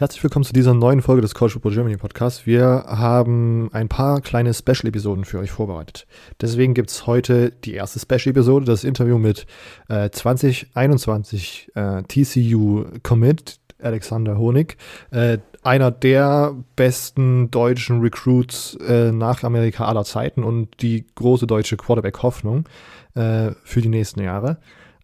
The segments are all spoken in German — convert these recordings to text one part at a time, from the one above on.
Herzlich willkommen zu dieser neuen Folge des College Football Germany Podcast. Wir haben ein paar kleine Special-Episoden für euch vorbereitet. Deswegen gibt es heute die erste Special-Episode, das Interview mit äh, 2021 äh, TCU Commit Alexander Honig, äh, einer der besten deutschen Recruits äh, nach Amerika aller Zeiten und die große deutsche Quarterback-Hoffnung äh, für die nächsten Jahre.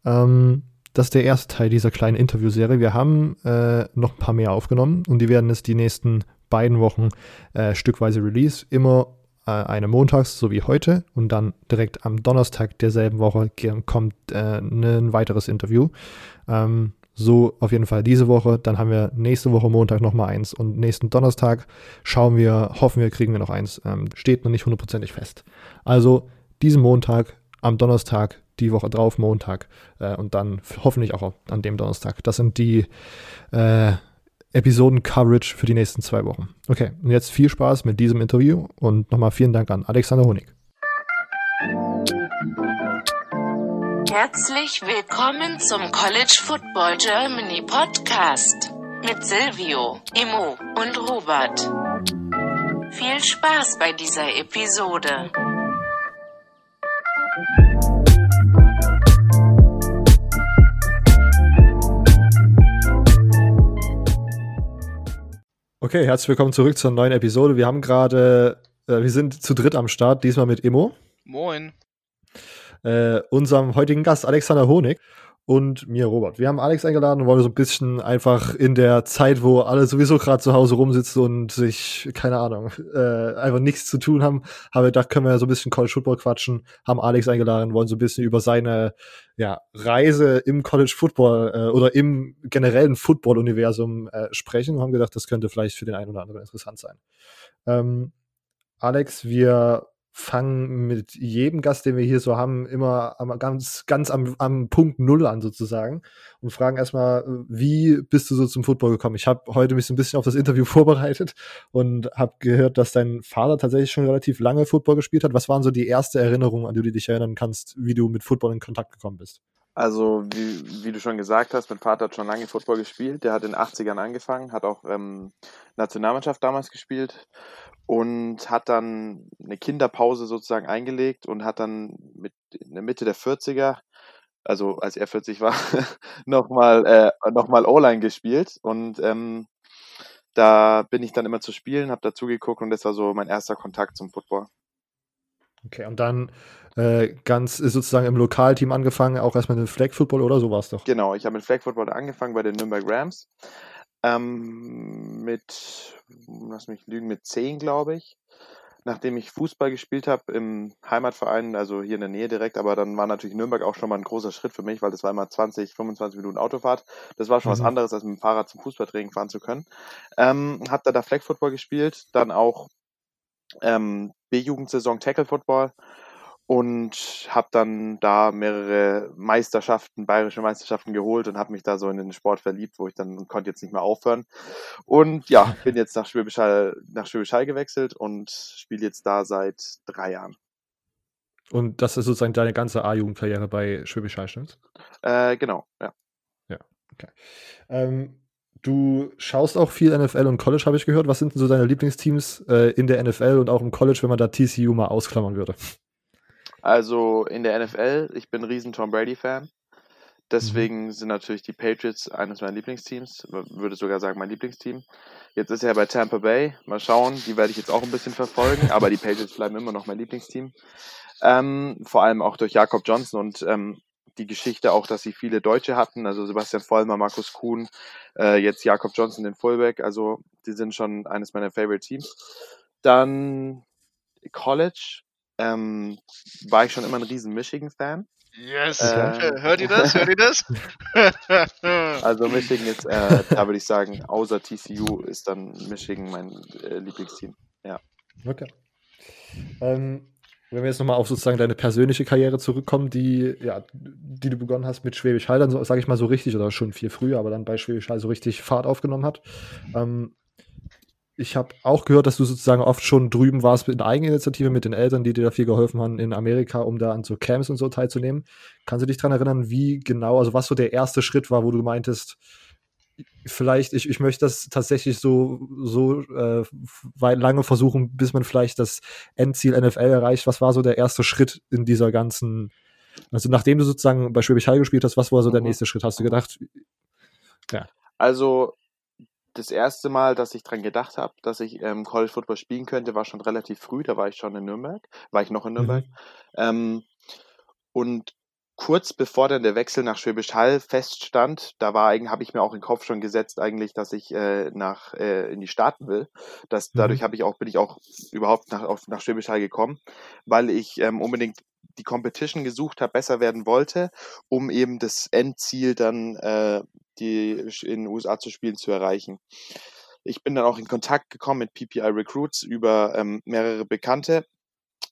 Ähm, das ist der erste Teil dieser kleinen Interviewserie. Wir haben äh, noch ein paar mehr aufgenommen und die werden es die nächsten beiden Wochen äh, stückweise release. Immer äh, eine montags, so wie heute. Und dann direkt am Donnerstag derselben Woche kommt äh, ein weiteres Interview. Ähm, so auf jeden Fall diese Woche. Dann haben wir nächste Woche Montag nochmal eins. Und nächsten Donnerstag schauen wir, hoffen wir, kriegen wir noch eins. Ähm, steht noch nicht hundertprozentig fest. Also diesen Montag, am Donnerstag die Woche drauf, Montag äh, und dann hoffentlich auch an dem Donnerstag. Das sind die äh, Episoden-Coverage für die nächsten zwei Wochen. Okay, und jetzt viel Spaß mit diesem Interview und nochmal vielen Dank an Alexander Honig. Herzlich willkommen zum College Football Germany Podcast mit Silvio, Imo und Robert. Viel Spaß bei dieser Episode. Okay, herzlich willkommen zurück zur neuen Episode. Wir haben gerade, äh, wir sind zu dritt am Start, diesmal mit Immo. Moin. Äh, unserem heutigen Gast Alexander Honig und mir Robert. Wir haben Alex eingeladen und wollen so ein bisschen einfach in der Zeit, wo alle sowieso gerade zu Hause rumsitzen und sich, keine Ahnung, äh, einfach nichts zu tun haben, haben wir gedacht, können wir so ein bisschen College Football quatschen, haben Alex eingeladen, wollen so ein bisschen über seine ja, Reise im College Football äh, oder im generellen Football-Universum äh, sprechen und haben gedacht, das könnte vielleicht für den einen oder anderen interessant sein. Ähm, Alex, wir fangen mit jedem Gast, den wir hier so haben, immer am, ganz, ganz am, am Punkt Null an sozusagen und fragen erstmal, wie bist du so zum Football gekommen? Ich habe heute mich so ein bisschen auf das Interview vorbereitet und habe gehört, dass dein Vater tatsächlich schon relativ lange Football gespielt hat. Was waren so die erste Erinnerung, an die du dich erinnern kannst, wie du mit Football in Kontakt gekommen bist? Also, wie, wie du schon gesagt hast, mein Vater hat schon lange Football gespielt. Der hat in den 80ern angefangen, hat auch ähm, Nationalmannschaft damals gespielt und hat dann eine Kinderpause sozusagen eingelegt und hat dann mit in der Mitte der 40er, also als er 40 war, nochmal äh, noch O-Line gespielt und ähm, da bin ich dann immer zu spielen, habe dazu geguckt und das war so mein erster Kontakt zum Football. Okay, und dann äh, ganz sozusagen im Lokalteam angefangen, auch erstmal mit Flag Football oder so war es doch. Genau, ich habe mit Flag Football angefangen bei den Nürnberg Rams. Ähm, mit, lass mich lügen, mit 10, glaube ich. Nachdem ich Fußball gespielt habe im Heimatverein, also hier in der Nähe direkt, aber dann war natürlich Nürnberg auch schon mal ein großer Schritt für mich, weil das war immer 20, 25 Minuten Autofahrt. Das war schon mhm. was anderes, als mit dem Fahrrad zum Fußballtraining fahren zu können. Ähm, hab da da Flag Football gespielt, dann auch ähm, B-Jugendsaison Tackle Football und habe dann da mehrere Meisterschaften, bayerische Meisterschaften geholt und habe mich da so in den Sport verliebt, wo ich dann konnte jetzt nicht mehr aufhören. Und ja, bin jetzt nach Schwäbisch Hall, nach Schwäbisch Hall gewechselt und spiele jetzt da seit drei Jahren. Und das ist sozusagen deine ganze A-Jugendkarriere bei Schwäbisch Hall, stimmt's? Äh, genau, ja. Ja, okay. Ähm, du schaust auch viel NFL und College, habe ich gehört. Was sind denn so deine Lieblingsteams äh, in der NFL und auch im College, wenn man da TCU mal ausklammern würde? Also in der NFL, ich bin ein riesen Tom Brady-Fan. Deswegen mhm. sind natürlich die Patriots eines meiner Lieblingsteams, würde sogar sagen mein Lieblingsteam. Jetzt ist er bei Tampa Bay. Mal schauen, die werde ich jetzt auch ein bisschen verfolgen, aber die Patriots bleiben immer noch mein Lieblingsteam. Ähm, vor allem auch durch Jakob Johnson und ähm, die Geschichte auch, dass sie viele Deutsche hatten, also Sebastian Vollmer, Markus Kuhn, äh, jetzt Jakob Johnson, den Fullback, also die sind schon eines meiner Favorite Teams. Dann College, ähm, war ich schon immer ein riesen Michigan-Fan. Yes! Äh, Hört ihr das? Hört ihr das? also Michigan ist, äh, da würde ich sagen, außer TCU ist dann Michigan mein äh, Lieblingsteam. Ja. Okay. Ähm, wenn wir jetzt nochmal auf sozusagen deine persönliche Karriere zurückkommen, die, ja, die du begonnen hast mit Schwäbisch Hall, dann so, sage ich mal so richtig, oder schon viel früher, aber dann bei Schwäbisch Hall so richtig Fahrt aufgenommen hat. Ähm, ich habe auch gehört, dass du sozusagen oft schon drüben warst in Eigeninitiative mit den Eltern, die dir da viel geholfen haben in Amerika, um da an so Camps und so teilzunehmen. Kannst du dich daran erinnern, wie genau, also was so der erste Schritt war, wo du meintest, vielleicht, ich, ich möchte das tatsächlich so, so äh, weit lange versuchen, bis man vielleicht das Endziel NFL erreicht. Was war so der erste Schritt in dieser ganzen, also nachdem du sozusagen bei Schwäbisch Hall gespielt hast, was war so der mhm. nächste Schritt? Hast du gedacht, ja. Also das erste Mal, dass ich dran gedacht habe, dass ich ähm, College Football spielen könnte, war schon relativ früh. Da war ich schon in Nürnberg, war ich noch in Nürnberg. Mhm. Ähm, und kurz bevor dann der Wechsel nach Schwäbisch Hall feststand, da war eigentlich, habe ich mir auch in den Kopf schon gesetzt, eigentlich, dass ich äh, nach äh, in die Staaten will. Das, mhm. dadurch habe ich auch, bin ich auch überhaupt nach, auf, nach Schwäbisch Hall gekommen, weil ich ähm, unbedingt die Competition gesucht habe, besser werden wollte, um eben das Endziel dann äh, die in den USA zu spielen zu erreichen. Ich bin dann auch in Kontakt gekommen mit PPI Recruits über ähm, mehrere Bekannte,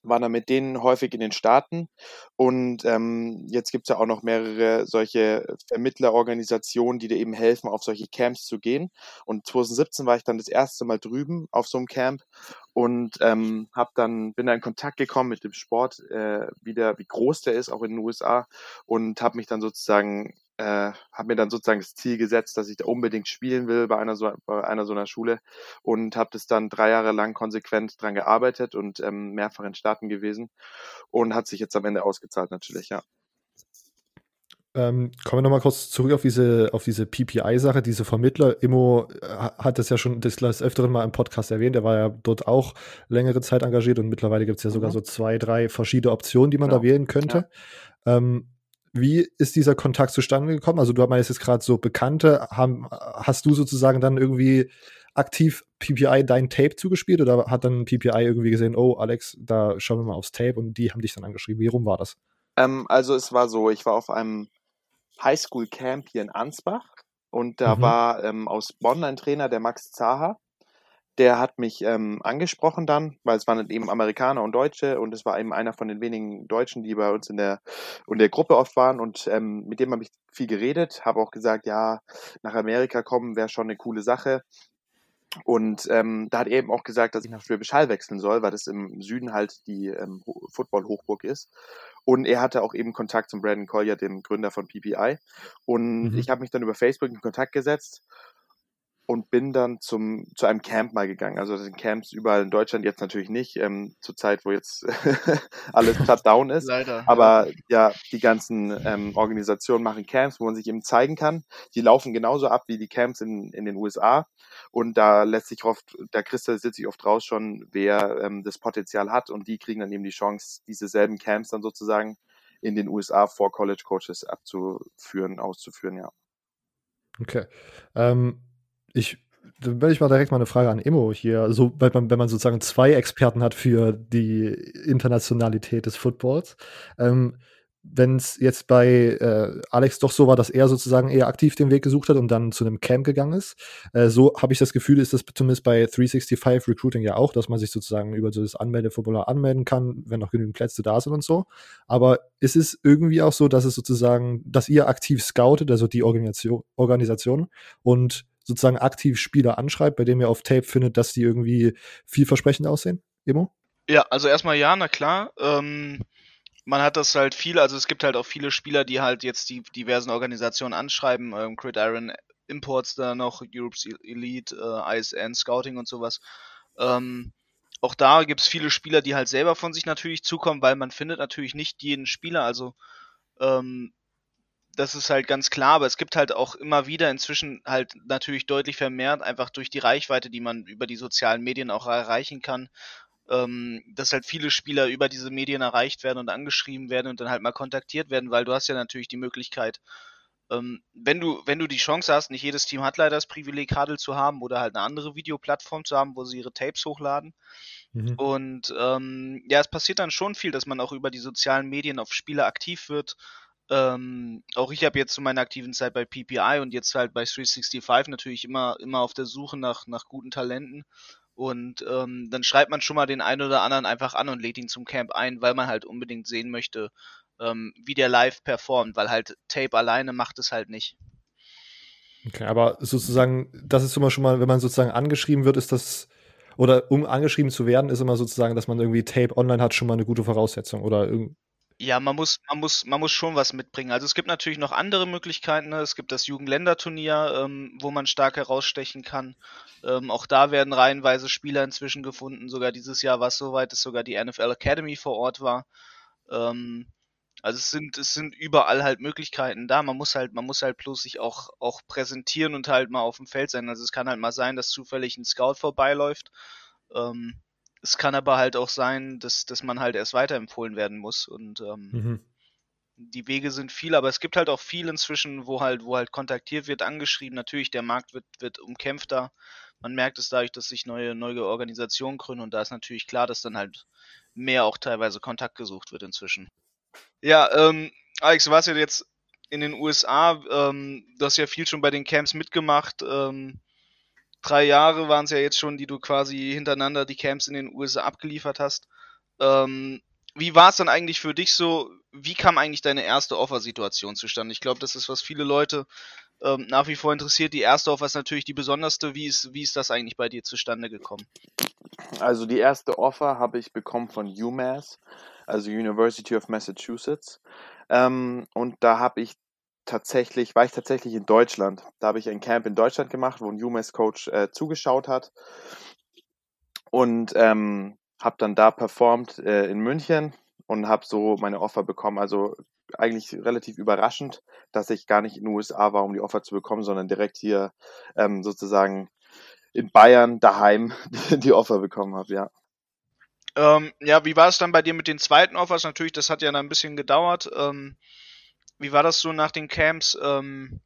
war dann mit denen häufig in den Staaten und ähm, jetzt gibt es ja auch noch mehrere solche Vermittlerorganisationen, die dir eben helfen, auf solche Camps zu gehen. Und 2017 war ich dann das erste Mal drüben auf so einem Camp und ähm, hab dann bin dann in Kontakt gekommen mit dem Sport, äh, wie der, wie groß der ist, auch in den USA und habe mich dann sozusagen äh, habe mir dann sozusagen das Ziel gesetzt, dass ich da unbedingt spielen will bei einer so, bei einer so einer Schule und habe das dann drei Jahre lang konsequent dran gearbeitet und ähm, mehrfach in Staaten gewesen und hat sich jetzt am Ende ausgezahlt natürlich, ja. Ähm, kommen wir nochmal kurz zurück auf diese, auf diese PPI-Sache, diese Vermittler. Immo hat das ja schon des, des Öfteren mal im Podcast erwähnt. Er war ja dort auch längere Zeit engagiert und mittlerweile gibt es ja sogar mhm. so zwei, drei verschiedene Optionen, die man genau. da wählen könnte. Ja. Ähm, wie ist dieser Kontakt zustande gekommen? Also du meinst jetzt gerade so Bekannte, haben, hast du sozusagen dann irgendwie aktiv PPI dein Tape zugespielt oder hat dann PPI irgendwie gesehen, oh Alex, da schauen wir mal aufs Tape und die haben dich dann angeschrieben. Wie rum war das? Ähm, also es war so, ich war auf einem Highschool Camp hier in Ansbach und da mhm. war ähm, aus Bonn ein Trainer, der Max Zaha der hat mich ähm, angesprochen dann, weil es waren eben Amerikaner und Deutsche und es war eben einer von den wenigen Deutschen, die bei uns in der, in der Gruppe oft waren und ähm, mit dem habe ich viel geredet, habe auch gesagt, ja, nach Amerika kommen wäre schon eine coole Sache. Und ähm, da hat er eben auch gesagt, dass ich nach Schwäbisch Hall wechseln soll, weil das im Süden halt die ähm, Football-Hochburg ist. Und er hatte auch eben Kontakt zum Brandon Collier, dem Gründer von PPI. Und mhm. ich habe mich dann über Facebook in Kontakt gesetzt und bin dann zum, zu einem Camp mal gegangen. Also das sind Camps überall in Deutschland, jetzt natürlich nicht, ähm, zur Zeit, wo jetzt alles shut down ist. Leider. Aber ja, ja die ganzen ähm, Organisationen machen Camps, wo man sich eben zeigen kann. Die laufen genauso ab wie die Camps in, in den USA. Und da lässt sich oft, da kristallisiert sich oft raus schon, wer ähm, das Potenzial hat und die kriegen dann eben die Chance, diese selben Camps dann sozusagen in den USA vor College Coaches abzuführen, auszuführen, ja. Okay. Ähm, ich dann werde ich mal direkt mal eine Frage an Immo hier, so, weil man, wenn man sozusagen zwei Experten hat für die Internationalität des Footballs. Ähm, wenn es jetzt bei äh, Alex doch so war, dass er sozusagen eher aktiv den Weg gesucht hat und dann zu einem Camp gegangen ist, äh, so habe ich das Gefühl, ist das zumindest bei 365 Recruiting ja auch, dass man sich sozusagen über so das Anmeldeformular anmelden kann, wenn noch genügend Plätze da sind und so. Aber ist es irgendwie auch so, dass es sozusagen, dass ihr aktiv scoutet, also die Organisation, Organisation und sozusagen aktiv Spieler anschreibt, bei dem ihr auf Tape findet, dass die irgendwie vielversprechend aussehen? Emo? Ja, also erstmal ja, na klar. Ähm, man hat das halt viel, also es gibt halt auch viele Spieler, die halt jetzt die diversen Organisationen anschreiben, ähm, Iron Imports da noch, Europe's Elite, äh, ISN, Scouting und sowas. Ähm, auch da gibt es viele Spieler, die halt selber von sich natürlich zukommen, weil man findet natürlich nicht jeden Spieler, also ähm, das ist halt ganz klar, aber es gibt halt auch immer wieder inzwischen halt natürlich deutlich vermehrt, einfach durch die Reichweite, die man über die sozialen Medien auch erreichen kann, ähm, dass halt viele Spieler über diese Medien erreicht werden und angeschrieben werden und dann halt mal kontaktiert werden, weil du hast ja natürlich die Möglichkeit, ähm, wenn du, wenn du die Chance hast, nicht jedes Team hat leider das Privileg, Hadel zu haben oder halt eine andere Videoplattform zu haben, wo sie ihre Tapes hochladen. Mhm. Und ähm, ja, es passiert dann schon viel, dass man auch über die sozialen Medien auf Spieler aktiv wird, ähm, auch ich habe jetzt zu meiner aktiven Zeit bei PPI und jetzt halt bei 365 natürlich immer, immer auf der Suche nach, nach guten Talenten. Und ähm, dann schreibt man schon mal den einen oder anderen einfach an und lädt ihn zum Camp ein, weil man halt unbedingt sehen möchte, ähm, wie der live performt, weil halt Tape alleine macht es halt nicht. Okay, aber sozusagen, das ist immer schon mal, wenn man sozusagen angeschrieben wird, ist das, oder um angeschrieben zu werden, ist immer sozusagen, dass man irgendwie Tape online hat, schon mal eine gute Voraussetzung oder irgendwie Ja, man muss, man muss, man muss schon was mitbringen. Also es gibt natürlich noch andere Möglichkeiten. Ne? Es gibt das Jugendländerturnier, ähm, wo man stark herausstechen kann. Ähm, auch da werden reihenweise Spieler inzwischen gefunden. Sogar dieses Jahr war es so weit, dass sogar die NFL Academy vor Ort war. Ähm, also es sind, es sind überall halt Möglichkeiten da. Man muss halt, man muss halt bloß sich auch, auch präsentieren und halt mal auf dem Feld sein. Also es kann halt mal sein, dass zufällig ein Scout vorbeiläuft. Ähm, es kann aber halt auch sein, dass, dass man halt erst weiterempfohlen werden muss. Und ähm, mhm. die Wege sind viel, aber es gibt halt auch viel inzwischen, wo halt, wo halt kontaktiert wird, angeschrieben. Natürlich, der Markt wird, wird umkämpfter. Man merkt es dadurch, dass sich neue, neue Organisationen gründen und da ist natürlich klar, dass dann halt mehr auch teilweise Kontakt gesucht wird inzwischen. Ja, ähm, Alex, du warst ja jetzt in den USA, ähm, du hast ja viel schon bei den Camps mitgemacht. Ähm, drei Jahre waren es ja jetzt schon, die du quasi hintereinander die Camps in den USA abgeliefert hast. Ähm, wie war es dann eigentlich für dich so? Wie kam eigentlich deine erste Offer-Situation zustande? Ich glaube, das ist, was viele Leute ähm, nach wie vor interessiert. Die erste Offer ist natürlich die besonderste. Wie ist, wie ist das eigentlich bei dir zustande gekommen? Also die erste Offer habe ich bekommen von UMass, also University of Massachusetts. Ähm, und da habe ich tatsächlich, war ich tatsächlich in Deutschland. Da habe ich ein Camp in Deutschland gemacht, wo ein UMass-Coach äh, zugeschaut hat. Und ähm, habe dann da performt äh, in München und habe so meine Offer bekommen. Also eigentlich relativ überraschend, dass ich gar nicht in den USA war, um die Offer zu bekommen, sondern direkt hier ähm, sozusagen in Bayern daheim die Offer bekommen habe, ja. Ähm, ja, wie war es dann bei dir mit den zweiten Offers? Natürlich, das hat ja dann ein bisschen gedauert. Ähm, wie war das so nach den Camps? Ähm,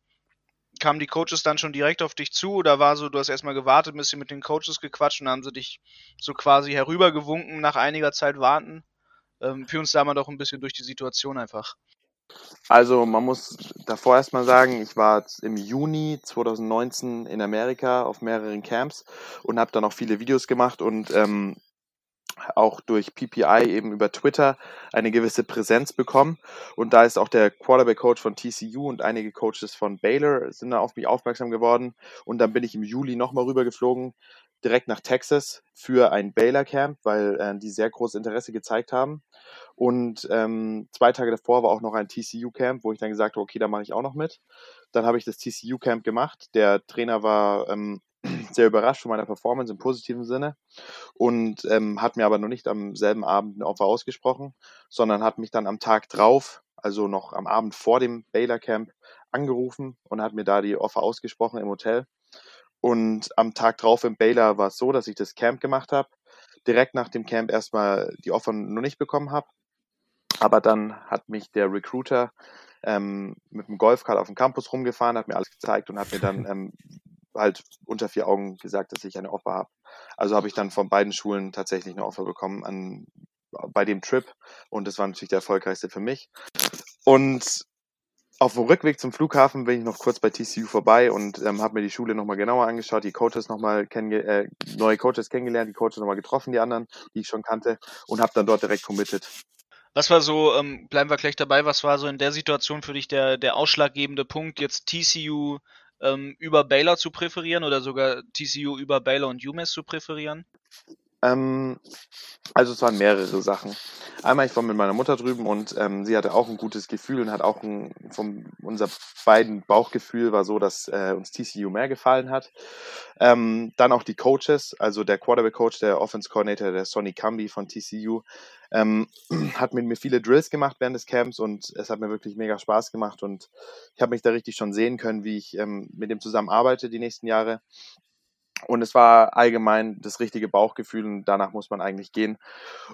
kamen die Coaches dann schon direkt auf dich zu oder war so, du hast erstmal gewartet, ein bisschen mit den Coaches gequatscht und haben sie dich so quasi herübergewunken nach einiger Zeit warten? Ähm, führ uns da mal doch ein bisschen durch die Situation einfach. Also man muss davor erstmal sagen, ich war im Juni 2019 in Amerika auf mehreren Camps und habe dann auch viele Videos gemacht und ähm, auch durch PPI eben über Twitter eine gewisse Präsenz bekommen. Und da ist auch der Quarterback-Coach von TCU und einige Coaches von Baylor sind da auf mich aufmerksam geworden. Und dann bin ich im Juli nochmal rübergeflogen, direkt nach Texas für ein Baylor-Camp, weil äh, die sehr großes Interesse gezeigt haben. Und ähm, zwei Tage davor war auch noch ein TCU-Camp, wo ich dann gesagt habe, okay, da mache ich auch noch mit. Dann habe ich das TCU-Camp gemacht. Der Trainer war ähm, sehr überrascht von meiner Performance im positiven Sinne und ähm, hat mir aber noch nicht am selben Abend ein Offer ausgesprochen, sondern hat mich dann am Tag drauf, also noch am Abend vor dem Baylor Camp, angerufen und hat mir da die Offer ausgesprochen im Hotel. Und am Tag drauf im Baylor war es so, dass ich das Camp gemacht habe, direkt nach dem Camp erstmal die Offer noch nicht bekommen habe. Aber dann hat mich der Recruiter ähm, mit dem Golfkart auf dem Campus rumgefahren, hat mir alles gezeigt und hat mir dann ähm, halt unter vier Augen gesagt, dass ich eine Offer habe. Also habe ich dann von beiden Schulen tatsächlich eine Offer bekommen an, bei dem Trip und das war natürlich der erfolgreichste für mich. Und auf dem Rückweg zum Flughafen bin ich noch kurz bei TCU vorbei und ähm, habe mir die Schule nochmal genauer angeschaut, die Coaches nochmal kennenge äh, neue Coaches kennengelernt, die Coaches nochmal getroffen, die anderen, die ich schon kannte und habe dann dort direkt committed. Was war so, ähm, bleiben wir gleich dabei, was war so in der Situation für dich der, der ausschlaggebende Punkt, jetzt TCU ähm, über Baylor zu präferieren oder sogar TCU über Baylor und UMass zu präferieren? Ähm, also es waren mehrere Sachen. Einmal, ich war mit meiner Mutter drüben und ähm, sie hatte auch ein gutes Gefühl und hat auch ein, vom, unser beiden Bauchgefühl war so, dass äh, uns TCU mehr gefallen hat. Ähm, dann auch die Coaches, also der Quarterback-Coach, der Offense-Coordinator, der Sonny Camby von TCU, ähm, hat mit mir viele Drills gemacht während des Camps und es hat mir wirklich mega Spaß gemacht und ich habe mich da richtig schon sehen können, wie ich ähm, mit dem zusammen arbeite die nächsten Jahre. Und es war allgemein das richtige Bauchgefühl und danach muss man eigentlich gehen.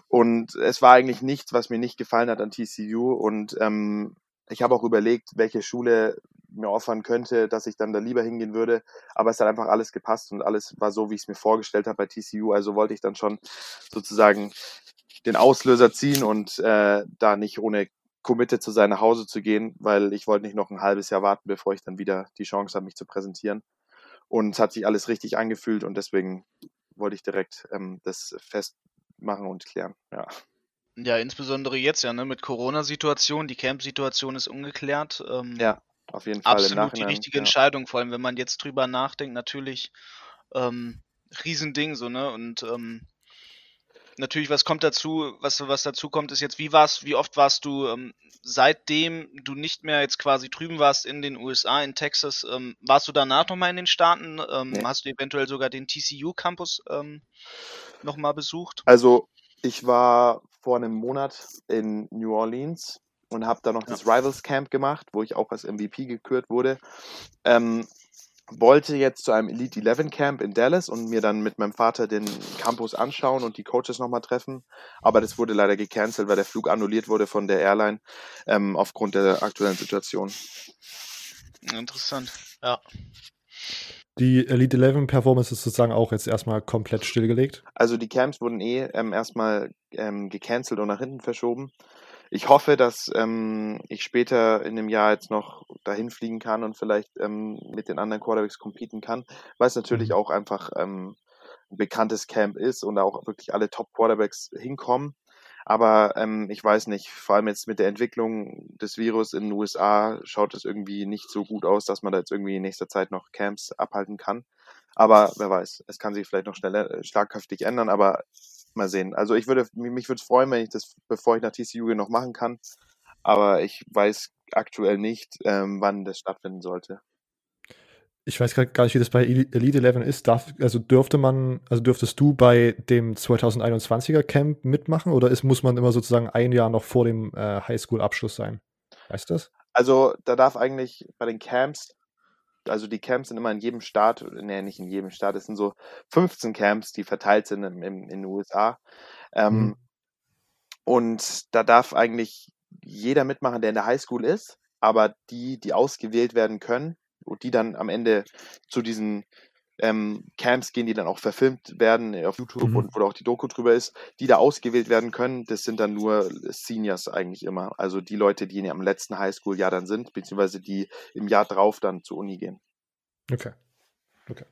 Und es war eigentlich nichts, was mir nicht gefallen hat an TCU. Und ähm, ich habe auch überlegt, welche Schule mir offern könnte, dass ich dann da lieber hingehen würde. Aber es hat einfach alles gepasst und alles war so, wie ich es mir vorgestellt habe bei TCU. Also wollte ich dann schon sozusagen den Auslöser ziehen und äh, da nicht ohne committed zu sein, nach Hause zu gehen, weil ich wollte nicht noch ein halbes Jahr warten, bevor ich dann wieder die Chance habe, mich zu präsentieren. Und es hat sich alles richtig angefühlt und deswegen wollte ich direkt ähm, das festmachen und klären. Ja. Ja, insbesondere jetzt ja, ne, mit Corona-Situation, die Camp-Situation ist ungeklärt. Ähm, ja, auf jeden Fall. Absolut die richtige ja. Entscheidung, vor allem wenn man jetzt drüber nachdenkt, natürlich ähm, Riesending so, ne? Und ähm, natürlich, was kommt dazu, was, was dazu kommt, ist jetzt, wie warst, wie oft warst du, ähm, seitdem du nicht mehr jetzt quasi drüben warst in den USA, in Texas, ähm, warst du danach nochmal in den Staaten? Ähm, nee. Hast du eventuell sogar den TCU-Campus ähm, nochmal besucht? Also, ich war vor einem Monat in New Orleans und habe da noch ja. das Rivals Camp gemacht, wo ich auch als MVP gekürt wurde. Ähm, wollte jetzt zu einem Elite 11 Camp in Dallas und mir dann mit meinem Vater den Campus anschauen und die Coaches nochmal treffen. Aber das wurde leider gecancelt, weil der Flug annulliert wurde von der Airline ähm, aufgrund der aktuellen Situation. Interessant, ja. Die Elite 11 Performance ist sozusagen auch jetzt erstmal komplett stillgelegt. Also die Camps wurden eh ähm, erstmal ähm, gecancelt und nach hinten verschoben ich hoffe, dass ähm, ich später in dem Jahr jetzt noch dahin fliegen kann und vielleicht ähm, mit den anderen Quarterbacks competen kann, weil es natürlich mhm. auch einfach ähm, ein bekanntes Camp ist und auch wirklich alle Top-Quarterbacks hinkommen. Aber ähm, ich weiß nicht, vor allem jetzt mit der Entwicklung des Virus in den USA schaut es irgendwie nicht so gut aus, dass man da jetzt irgendwie in nächster Zeit noch Camps abhalten kann. Aber wer weiß, es kann sich vielleicht noch schneller, äh, schlaghaftig ändern, aber mal sehen. Also ich würde, mich würde es freuen, wenn ich das, bevor ich nach TCU gehe, noch machen kann. Aber ich weiß aktuell nicht, ähm, wann das stattfinden sollte. Ich weiß gar nicht, wie das bei Elite 11 ist. Darf, also dürfte man, also dürftest du bei dem 2021er Camp mitmachen oder ist, muss man immer sozusagen ein Jahr noch vor dem äh, Highschool-Abschluss sein? Weißt du das? Also da darf eigentlich bei den Camps also die Camps sind immer in jedem Staat, nee, nicht in jedem Staat, es sind so 15 Camps, die verteilt sind in, in, in den USA. Ähm, mhm. Und da darf eigentlich jeder mitmachen, der in der Highschool ist, aber die, die ausgewählt werden können und die dann am Ende zu diesen ähm, Camps gehen, die dann auch verfilmt werden äh, auf YouTube mhm. und wo auch die Doku drüber ist, die da ausgewählt werden können, das sind dann nur Seniors eigentlich immer. Also die Leute, die am letzten Highschool-Jahr dann sind, beziehungsweise die im Jahr drauf dann zur Uni gehen. Okay. Okay.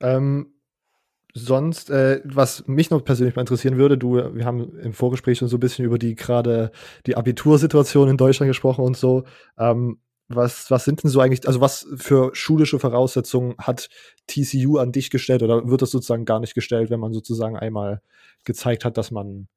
Ähm, sonst, äh, was mich noch persönlich mal interessieren würde, du, wir haben im Vorgespräch schon so ein bisschen über die gerade die Abitursituation in Deutschland gesprochen und so. Ähm, was, was sind denn so eigentlich, also was für schulische Voraussetzungen hat TCU an dich gestellt oder wird das sozusagen gar nicht gestellt, wenn man sozusagen einmal gezeigt hat, dass man,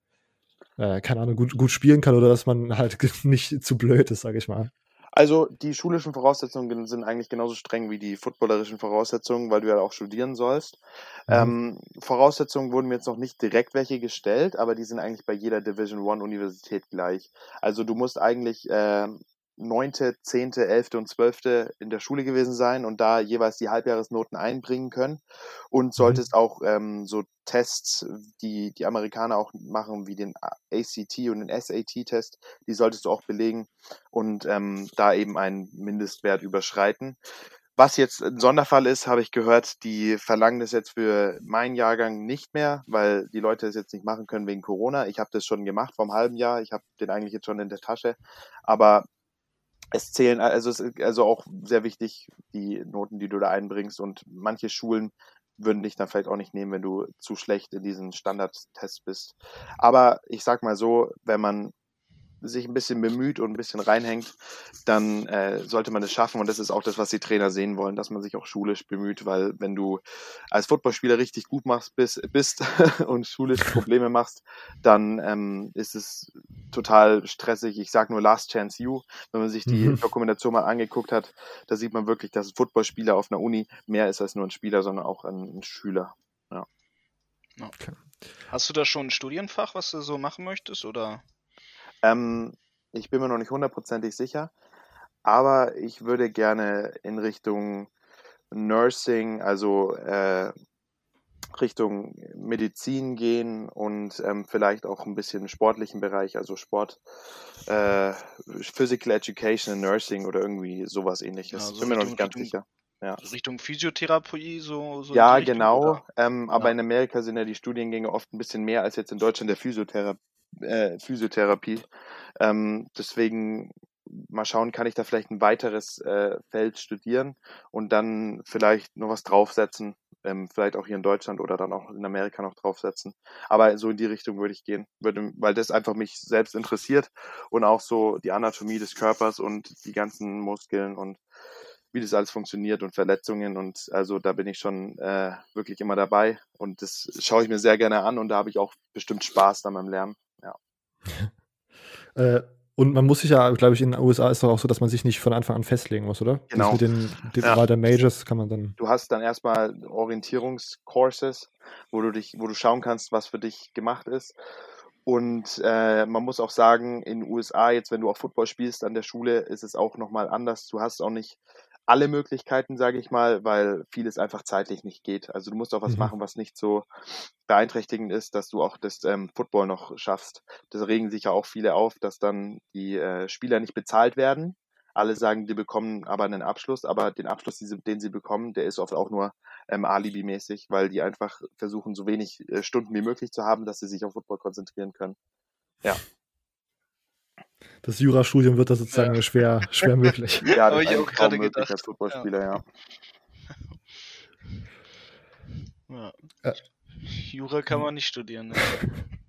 äh, keine Ahnung, gut, gut spielen kann oder dass man halt nicht zu blöd ist, sage ich mal? Also die schulischen Voraussetzungen sind eigentlich genauso streng wie die footballerischen Voraussetzungen, weil du ja auch studieren sollst. Mhm. Ähm, Voraussetzungen wurden mir jetzt noch nicht direkt welche gestellt, aber die sind eigentlich bei jeder Division One Universität gleich. Also du musst eigentlich äh, neunte, zehnte, elfte und zwölfte in der Schule gewesen sein und da jeweils die Halbjahresnoten einbringen können und mhm. solltest auch ähm, so Tests, die die Amerikaner auch machen, wie den ACT und den SAT-Test, die solltest du auch belegen und ähm, da eben einen Mindestwert überschreiten. Was jetzt ein Sonderfall ist, habe ich gehört, die verlangen das jetzt für meinen Jahrgang nicht mehr, weil die Leute das jetzt nicht machen können wegen Corona. Ich habe das schon gemacht vor einem halben Jahr. Ich habe den eigentlich jetzt schon in der Tasche. Aber es zählen, also es ist also auch sehr wichtig, die Noten, die du da einbringst. Und manche Schulen würden dich dann vielleicht auch nicht nehmen, wenn du zu schlecht in diesen Standardtests bist. Aber ich sag mal so, wenn man sich ein bisschen bemüht und ein bisschen reinhängt, dann äh, sollte man es schaffen. Und das ist auch das, was die Trainer sehen wollen, dass man sich auch schulisch bemüht, weil wenn du als Footballspieler richtig gut machst, bist, bist und schulisch Probleme machst, dann ähm, ist es total stressig. Ich sage nur Last Chance You. Wenn man sich die mhm. Dokumentation mal angeguckt hat, da sieht man wirklich, dass ein Footballspieler auf einer Uni mehr ist als nur ein Spieler, sondern auch ein, ein Schüler. Ja. Okay. Hast du da schon ein Studienfach, was du so machen möchtest, oder? Ähm, ich bin mir noch nicht hundertprozentig sicher, aber ich würde gerne in Richtung Nursing, also äh, Richtung Medizin gehen und ähm, vielleicht auch ein bisschen im sportlichen Bereich, also Sport, äh, Physical Education and Nursing oder irgendwie sowas ähnliches. Ja, so Bin mir noch nicht ganz Richtung, sicher. Ja. Richtung Physiotherapie, so. so ja, genau. Ähm, aber ja. in Amerika sind ja die Studiengänge oft ein bisschen mehr als jetzt in Deutschland der Physiotherapie äh, Physiotherapie. Ähm, deswegen mal schauen, kann ich da vielleicht ein weiteres äh, Feld studieren und dann vielleicht noch was draufsetzen, ähm, vielleicht auch hier in Deutschland oder dann auch in Amerika noch draufsetzen. Aber so in die Richtung würde ich gehen, würde, weil das einfach mich selbst interessiert und auch so die Anatomie des Körpers und die ganzen Muskeln und wie das alles funktioniert und Verletzungen und also da bin ich schon äh, wirklich immer dabei und das schaue ich mir sehr gerne an und da habe ich auch bestimmt Spaß dann beim Lernen. Äh, und man muss sich ja, glaube ich, in den USA ist es auch so, dass man sich nicht von Anfang an festlegen muss, oder? Genau. Das mit den, den ja. der Majors kann man dann. Du hast dann erstmal Orientierungscourses, wo du dich, wo du schauen kannst, was für dich gemacht ist. Und äh, man muss auch sagen, in den USA, jetzt wenn du auch Football spielst an der Schule, ist es auch nochmal anders. Du hast auch nicht alle Möglichkeiten, sage ich mal, weil vieles einfach zeitlich nicht geht. Also du musst auch was mhm. machen, was nicht so beeinträchtigend ist, dass du auch das ähm, Football noch schaffst. Das regen sich ja auch viele auf, dass dann die äh, Spieler nicht bezahlt werden. Alle sagen, die bekommen aber einen Abschluss, aber den Abschluss, den sie bekommen, der ist oft auch nur ähm, Alibi-mäßig, weil die einfach versuchen, so wenig äh, Stunden wie möglich zu haben, dass sie sich auf Football konzentrieren können. Ja das Jurastudium wird da sozusagen ja. schwer, schwer möglich. Ja, das habe ich auch gerade gedacht. Als Footballspieler, ja. ja. ja. Jura kann man nicht studieren. Ne?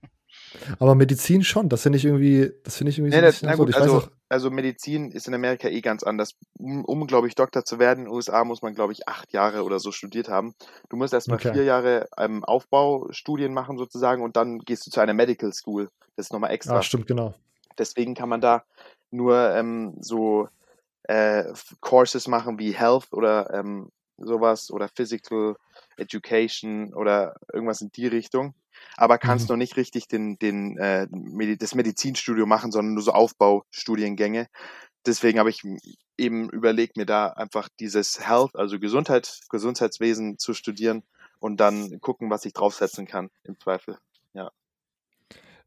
Aber Medizin schon, das finde ich irgendwie, das finde ich irgendwie nee, so das, gut, also, also, Medizin ist in Amerika eh ganz anders. Um, um glaube ich, Doktor zu werden in den USA muss man, glaube ich, acht Jahre oder so studiert haben. Du musst erstmal okay. vier Jahre ähm, Aufbaustudien machen sozusagen und dann gehst du zu einer Medical School. Das ist nochmal extra. Ah, stimmt, genau. Deswegen kann man da nur ähm, so äh, Courses machen wie Health oder ähm, sowas oder Physical Education oder irgendwas in die Richtung. Aber kannst mhm. noch nicht richtig den, den, äh, das Medizinstudium machen, sondern nur so Aufbaustudiengänge. Deswegen habe ich eben überlegt, mir da einfach dieses Health, also Gesundheit, Gesundheitswesen zu studieren und dann gucken, was ich draufsetzen kann im Zweifel. Ja.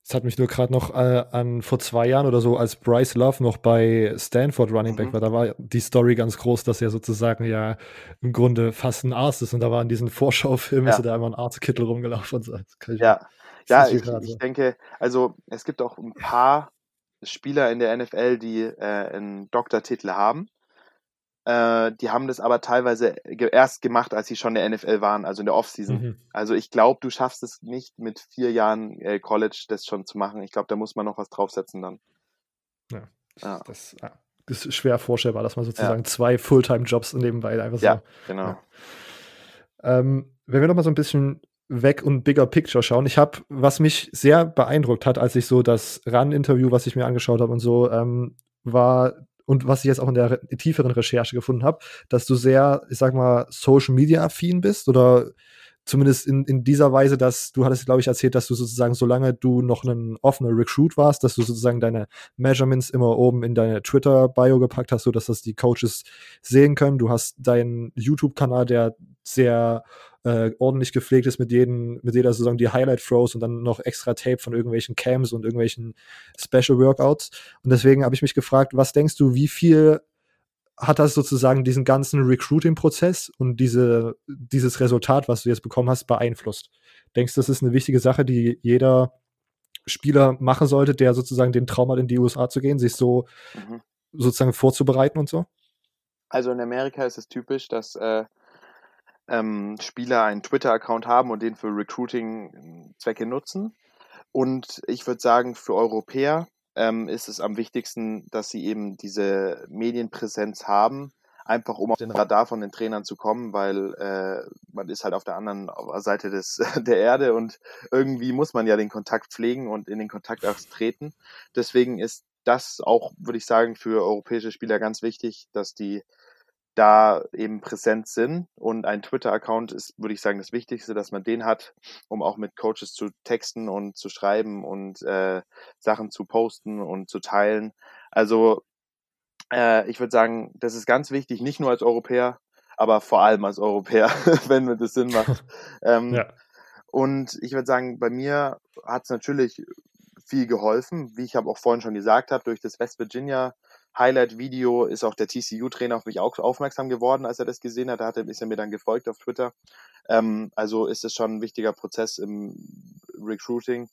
Es hat mich nur gerade noch äh, an vor zwei Jahren oder so, als Bryce Love noch bei Stanford Running Back mhm. war, da war die Story ganz groß, dass er sozusagen ja im Grunde fast ein Arzt ist und da war in diesen Vorschaufilmen, ja. ist er da immer ein Arztkittel rumgelaufen und so. ja, ja ich, ich, denke, also es gibt auch ein paar Spieler in der NFL, die äh, einen Doktortitel haben. Äh, die haben das aber teilweise erst gemacht, als sie schon in der NFL waren, also in der Offseason. Mhm. Also ich glaube, du schaffst es nicht mit vier Jahren äh, College das schon zu machen. Ich glaube, da muss man noch was draufsetzen dann. Ja, ja. Das, ja. ist schwer vorstellbar, dass man sozusagen ja. zwei Fulltime-Jobs nebenbei einfach so. Ja, genau. Ähm, wenn wir noch mal so ein bisschen weg und bigger picture schauen. Ich habe, was mich sehr beeindruckt hat, als ich so das Run-Interview, was ich mir angeschaut habe und so, ähm, war und was ich jetzt auch in der re tieferen Recherche gefunden habe, dass du sehr, ich sag mal, Social Media affin bist oder zumindest in, in dieser Weise, dass du hattest, glaube ich, erzählt, dass du sozusagen, solange du noch ein offener Recruit warst, dass du sozusagen deine Measurements immer oben in deine Twitter-Bio gepackt hast, so dass das die Coaches sehen können. Du hast deinen YouTube-Kanal, der sehr äh, ordentlich gepflegt ist mit, jeden, mit jeder Saison die Highlight-Throws und dann noch extra Tape von irgendwelchen Cams und irgendwelchen Special Workouts. Und deswegen habe ich mich gefragt, was denkst du, wie viel hat das sozusagen diesen ganzen Recruiting-Prozess und diese, dieses Resultat, was du jetzt bekommen hast, beeinflusst? Denkst du, das ist eine wichtige Sache, die jeder Spieler machen sollte, der sozusagen den Traum hat, in die USA zu gehen, sich so mhm. sozusagen vorzubereiten und so? Also in Amerika ist es typisch, dass äh, ähm, Spieler einen Twitter-Account haben und den für Recruiting-Zwecke nutzen. Und ich würde sagen, für Europäer ähm, ist es am wichtigsten, dass sie eben diese Medienpräsenz haben, einfach um auf den Radar von den Trainern zu kommen, weil äh, man ist halt auf der anderen Seite des, der Erde und irgendwie muss man ja den Kontakt pflegen und in den Kontakt erst treten. Deswegen ist das auch, würde ich sagen, für europäische Spieler ganz wichtig, dass die da eben präsent sind. Und ein Twitter-Account ist, würde ich sagen, das Wichtigste, dass man den hat, um auch mit Coaches zu texten und zu schreiben und äh, Sachen zu posten und zu teilen. Also äh, ich würde sagen, das ist ganz wichtig, nicht nur als Europäer, aber vor allem als Europäer, wenn mir das Sinn macht. ähm, ja. Und ich würde sagen, bei mir hat es natürlich viel geholfen, wie ich habe auch vorhin schon gesagt habe, durch das West Virginia Highlight-Video ist auch der TCU-Trainer auf mich auch aufmerksam geworden, als er das gesehen hat. Da hat er, ist er mir dann gefolgt auf Twitter. Ähm, also ist es schon ein wichtiger Prozess im Recruiting.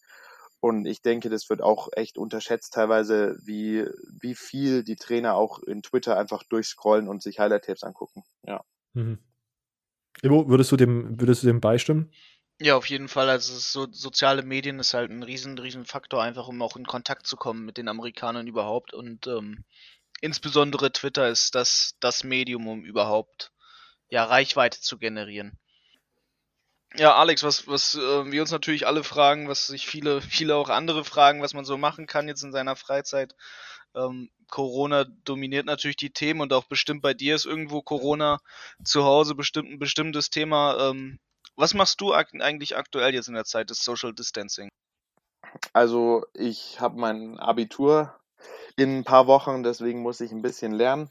Und ich denke, das wird auch echt unterschätzt teilweise, wie, wie viel die Trainer auch in Twitter einfach durchscrollen und sich Highlight-Tapes angucken. Ja. Mhm. Ivo, würdest du dem, würdest du dem beistimmen? Ja, auf jeden Fall. Also so, soziale Medien ist halt ein riesen, riesen Faktor, einfach um auch in Kontakt zu kommen mit den Amerikanern überhaupt. Und ähm, insbesondere Twitter ist das, das Medium, um überhaupt ja, Reichweite zu generieren. Ja, Alex, was, was äh, wir uns natürlich alle fragen, was sich viele, viele auch andere fragen, was man so machen kann jetzt in seiner Freizeit. Ähm, Corona dominiert natürlich die Themen und auch bestimmt bei dir ist irgendwo Corona zu Hause bestimmt ein bestimmtes Thema. Ähm, was machst du eigentlich aktuell jetzt in der Zeit des Social Distancing? Also ich habe mein Abitur in ein paar Wochen, deswegen muss ich ein bisschen lernen.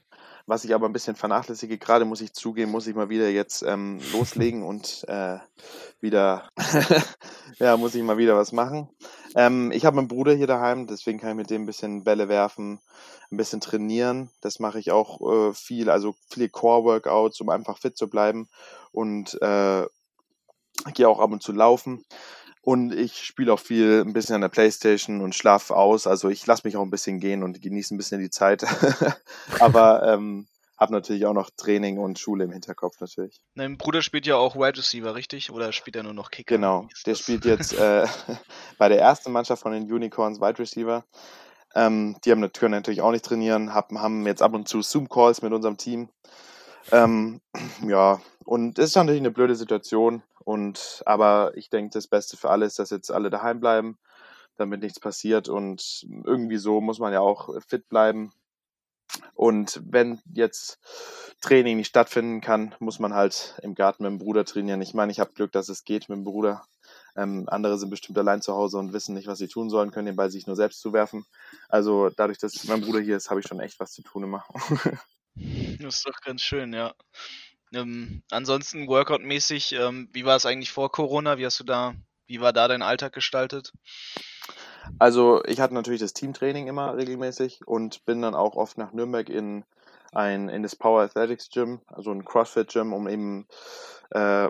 Was ich aber ein bisschen vernachlässige, gerade muss ich zugeben, muss ich mal wieder jetzt ähm, loslegen und äh, wieder, ja, muss ich mal wieder was machen. Ähm, ich habe meinen Bruder hier daheim, deswegen kann ich mit dem ein bisschen Bälle werfen, ein bisschen trainieren. Das mache ich auch äh, viel, also viele Core-Workouts, um einfach fit zu bleiben und äh, gehe auch ab und zu laufen. Und ich spiele auch viel ein bisschen an der Playstation und schlafe aus. Also ich lasse mich auch ein bisschen gehen und genieße ein bisschen die Zeit. Aber ähm, habe natürlich auch noch Training und Schule im Hinterkopf natürlich. Dein Bruder spielt ja auch Wide Receiver, richtig? Oder spielt er nur noch Kicker? Genau, der spielt jetzt äh, bei der ersten Mannschaft von den Unicorns Wide Receiver. Ähm, die haben können natürlich auch nicht trainieren, haben, haben jetzt ab und zu Zoom-Calls mit unserem Team. Ähm, ja, und es ist natürlich eine blöde Situation. Und aber ich denke, das Beste für alle ist, dass jetzt alle daheim bleiben, damit nichts passiert. Und irgendwie so muss man ja auch fit bleiben. Und wenn jetzt Training nicht stattfinden kann, muss man halt im Garten mit dem Bruder trainieren. Ich meine, ich habe Glück, dass es geht mit dem Bruder. Ähm, andere sind bestimmt allein zu Hause und wissen nicht, was sie tun sollen, können den Ball sich nur selbst zuwerfen. Also dadurch, dass mein Bruder hier ist, habe ich schon echt was zu tun immer. das ist doch ganz schön, ja. Ähm, ansonsten Workout-mäßig, ähm, wie war es eigentlich vor Corona? Wie hast du da, wie war da dein Alltag gestaltet? Also ich hatte natürlich das Teamtraining immer regelmäßig und bin dann auch oft nach Nürnberg in ein in das Power Athletics Gym, also ein CrossFit Gym, um eben äh,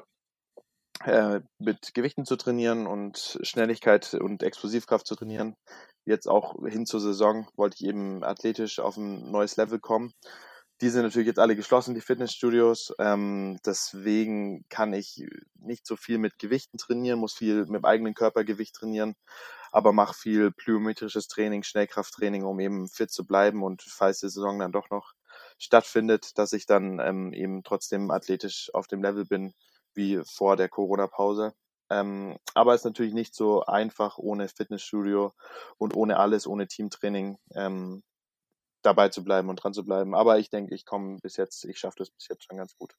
äh, mit Gewichten zu trainieren und Schnelligkeit und Explosivkraft zu trainieren. Jetzt auch hin zur Saison wollte ich eben athletisch auf ein neues Level kommen die sind natürlich jetzt alle geschlossen, die Fitnessstudios. Ähm, deswegen kann ich nicht so viel mit Gewichten trainieren, muss viel mit dem eigenen Körpergewicht trainieren, aber mache viel plyometrisches Training, Schnellkrafttraining, um eben fit zu bleiben und falls die Saison dann doch noch stattfindet, dass ich dann ähm, eben trotzdem athletisch auf dem Level bin wie vor der Corona-Pause. Ähm, aber es ist natürlich nicht so einfach ohne Fitnessstudio und ohne alles, ohne Teamtraining. Ähm, dabei zu bleiben und dran zu bleiben. Aber ich denke, ich komme bis jetzt, ich schaffe das bis jetzt schon ganz gut.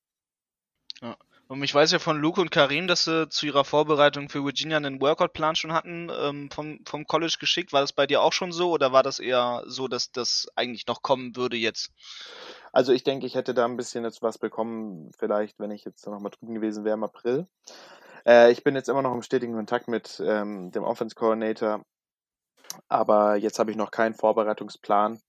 Ja. Und ich weiß ja von Luke und Karim, dass sie zu ihrer Vorbereitung für Virginia einen Workout-Plan schon hatten, ähm, vom, vom College geschickt. War das bei dir auch schon so oder war das eher so, dass das eigentlich noch kommen würde jetzt? Also ich denke, ich hätte da ein bisschen jetzt was bekommen, vielleicht, wenn ich jetzt noch mal drüben gewesen wäre im April. Äh, ich bin jetzt immer noch im stetigen Kontakt mit ähm, dem Offense Coordinator, aber jetzt habe ich noch keinen Vorbereitungsplan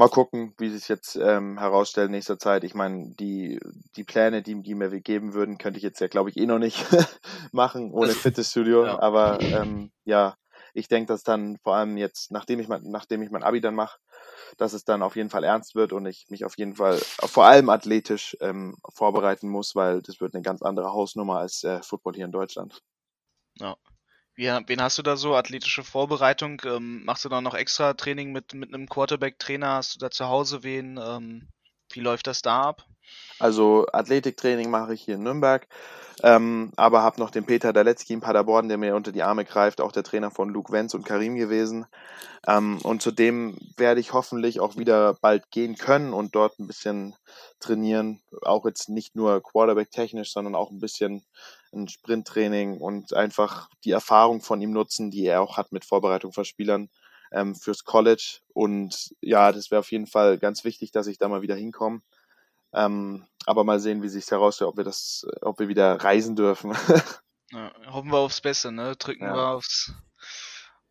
mal gucken, wie sich jetzt ähm, herausstellt in nächster Zeit. Ich meine, die, die Pläne, die, die mir geben würden, könnte ich jetzt ja, glaube ich, eh noch nicht machen ohne Fitnessstudio. Ja. Aber ähm, ja, ich denke, dass dann vor allem jetzt, nachdem ich mein, nachdem ich mein Abi dann mache, dass es dann auf jeden Fall ernst wird und ich mich auf jeden Fall vor allem athletisch ähm, vorbereiten muss, weil das wird eine ganz andere Hausnummer als äh, Football hier in Deutschland. Ja, wie, wen hast du da so? Athletische Vorbereitung? Ähm, machst du da noch extra Training mit, mit einem Quarterback-Trainer? Hast du da zu Hause wen? Ähm, wie läuft das da ab? Also Athletiktraining mache ich hier in Nürnberg, ähm, aber habe noch den Peter Daletzky in Paderborn, der mir unter die Arme greift, auch der Trainer von Luke Wenz und Karim gewesen. Ähm, und zudem werde ich hoffentlich auch wieder bald gehen können und dort ein bisschen trainieren. Auch jetzt nicht nur Quarterback-technisch, sondern auch ein bisschen ein Sprinttraining und einfach die Erfahrung von ihm nutzen, die er auch hat mit Vorbereitung von Spielern ähm, fürs College. Und ja, das wäre auf jeden Fall ganz wichtig, dass ich da mal wieder hinkomme. Ähm, aber mal sehen, wie sich herausstellt, ob wir das, ob wir wieder reisen dürfen. ja, hoffen wir aufs Beste, ne? Drücken ja. wir aufs,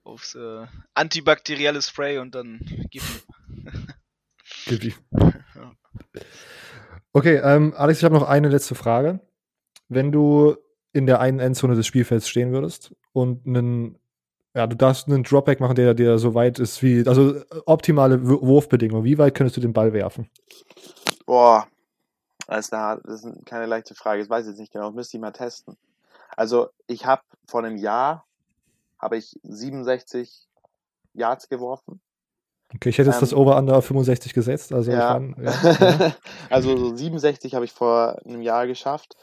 aufs äh, antibakterielle Spray und dann gib Gib die. Okay, ähm, Alex, ich habe noch eine letzte Frage. Wenn du in der einen Endzone des Spielfelds stehen würdest und einen, ja, du darfst einen Dropback machen, der, der so weit ist wie, also äh, optimale Wurfbedingungen. Wie weit könntest du den Ball werfen? Boah, das ist, eine, das ist keine leichte Frage. Das weiß ich jetzt nicht genau. Das müsste ich mal testen. Also, ich habe vor einem Jahr habe ich 67 Yards geworfen. Okay, ich hätte jetzt Ähm, das Over-Under 65 gesetzt. Also, Ja. ich mein, ja, ja. also so 67 habe ich vor einem Jahr geschafft.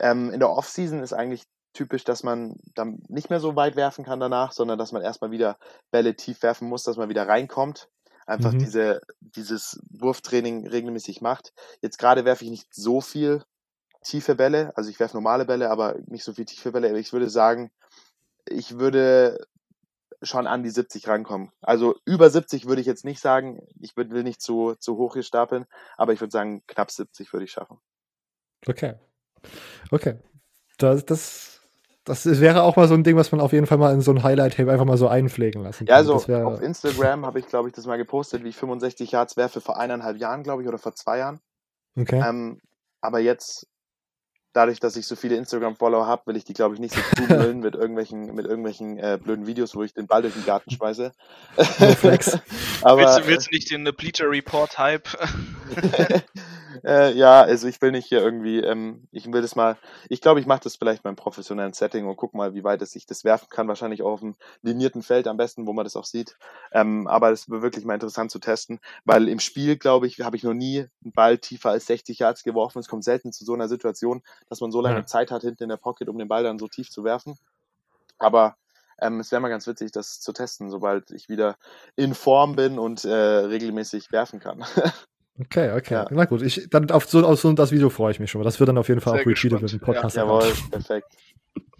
Ähm, in der Offseason ist eigentlich typisch, dass man dann nicht mehr so weit werfen kann danach, sondern dass man erstmal wieder Bälle tief werfen muss, dass man wieder reinkommt. Einfach Mhm. diese, dieses Wurftraining regelmäßig macht. Jetzt gerade werfe ich nicht so viel tiefe Bälle, also ich werfe normale Bälle, aber nicht so viel tiefe Bälle. Aber ich würde sagen, ich würde schon an die 70 rankommen. Also über 70 würde ich jetzt nicht sagen, ich würd, will nicht zu, zu hoch hier stapeln, aber ich würde sagen, knapp 70 würde ich schaffen. Okay. Okay. Das, das, das wäre auch mal so ein Ding, was man auf jeden Fall mal in so ein Highlight-Tape einfach mal so einpflegen lassen Ja, also Das wär- auf Instagram habe ich, glaube ich, das mal gepostet, wie ich 65 Yards werfe vor eineinhalb Jahren, glaube ich, oder vor zwei Jahren. okay. Ähm, aber jetzt, dadurch, dass ich so viele Instagram-Follower habe, will ich die, glaube ich, nicht so zumüllen mit irgendwelchen, mit irgendwelchen äh, blöden Videos, wo ich den Ball durch den Garten schmeiße. Aber willst, du, willst du nicht den Bleacher Report Hype? äh, ja, also ich will nicht hier irgendwie, ähm, ich will das mal, ich glaube, ich mache das vielleicht beim professionellen Setting und guck mal, wie weit es sich das werfen kann. Wahrscheinlich auch auf dem linierten Feld am besten, wo man das auch sieht. Ähm, aber es wird wirklich mal interessant zu testen, weil im Spiel, glaube ich, habe ich noch nie einen Ball tiefer als 60 Yards geworfen. Es kommt selten zu so einer Situation, dass man so lange Ja. Zeit hat hinten in der Pocket, um den Ball dann so tief zu werfen. Aber ähm, es wäre mal ganz witzig, das zu testen, sobald ich wieder in Form bin und äh, regelmäßig werfen kann. Okay, okay. Ja. Na gut, ich, dann auf so, auf so das Video freue ich mich schon mal. Das wird dann auf jeden Fall Sehr auch gespannt. mit dem Podcast. Jawohl, perfekt.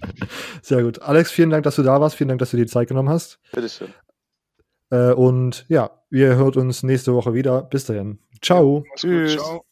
Sehr gut. Alex, vielen Dank, dass du da warst. Vielen Dank, dass du dir die Zeit genommen hast. Bitteschön. Äh, und ja, ihr hört uns nächste Woche wieder. Bis dahin. Ciao. Gut, Tschüss. ciao.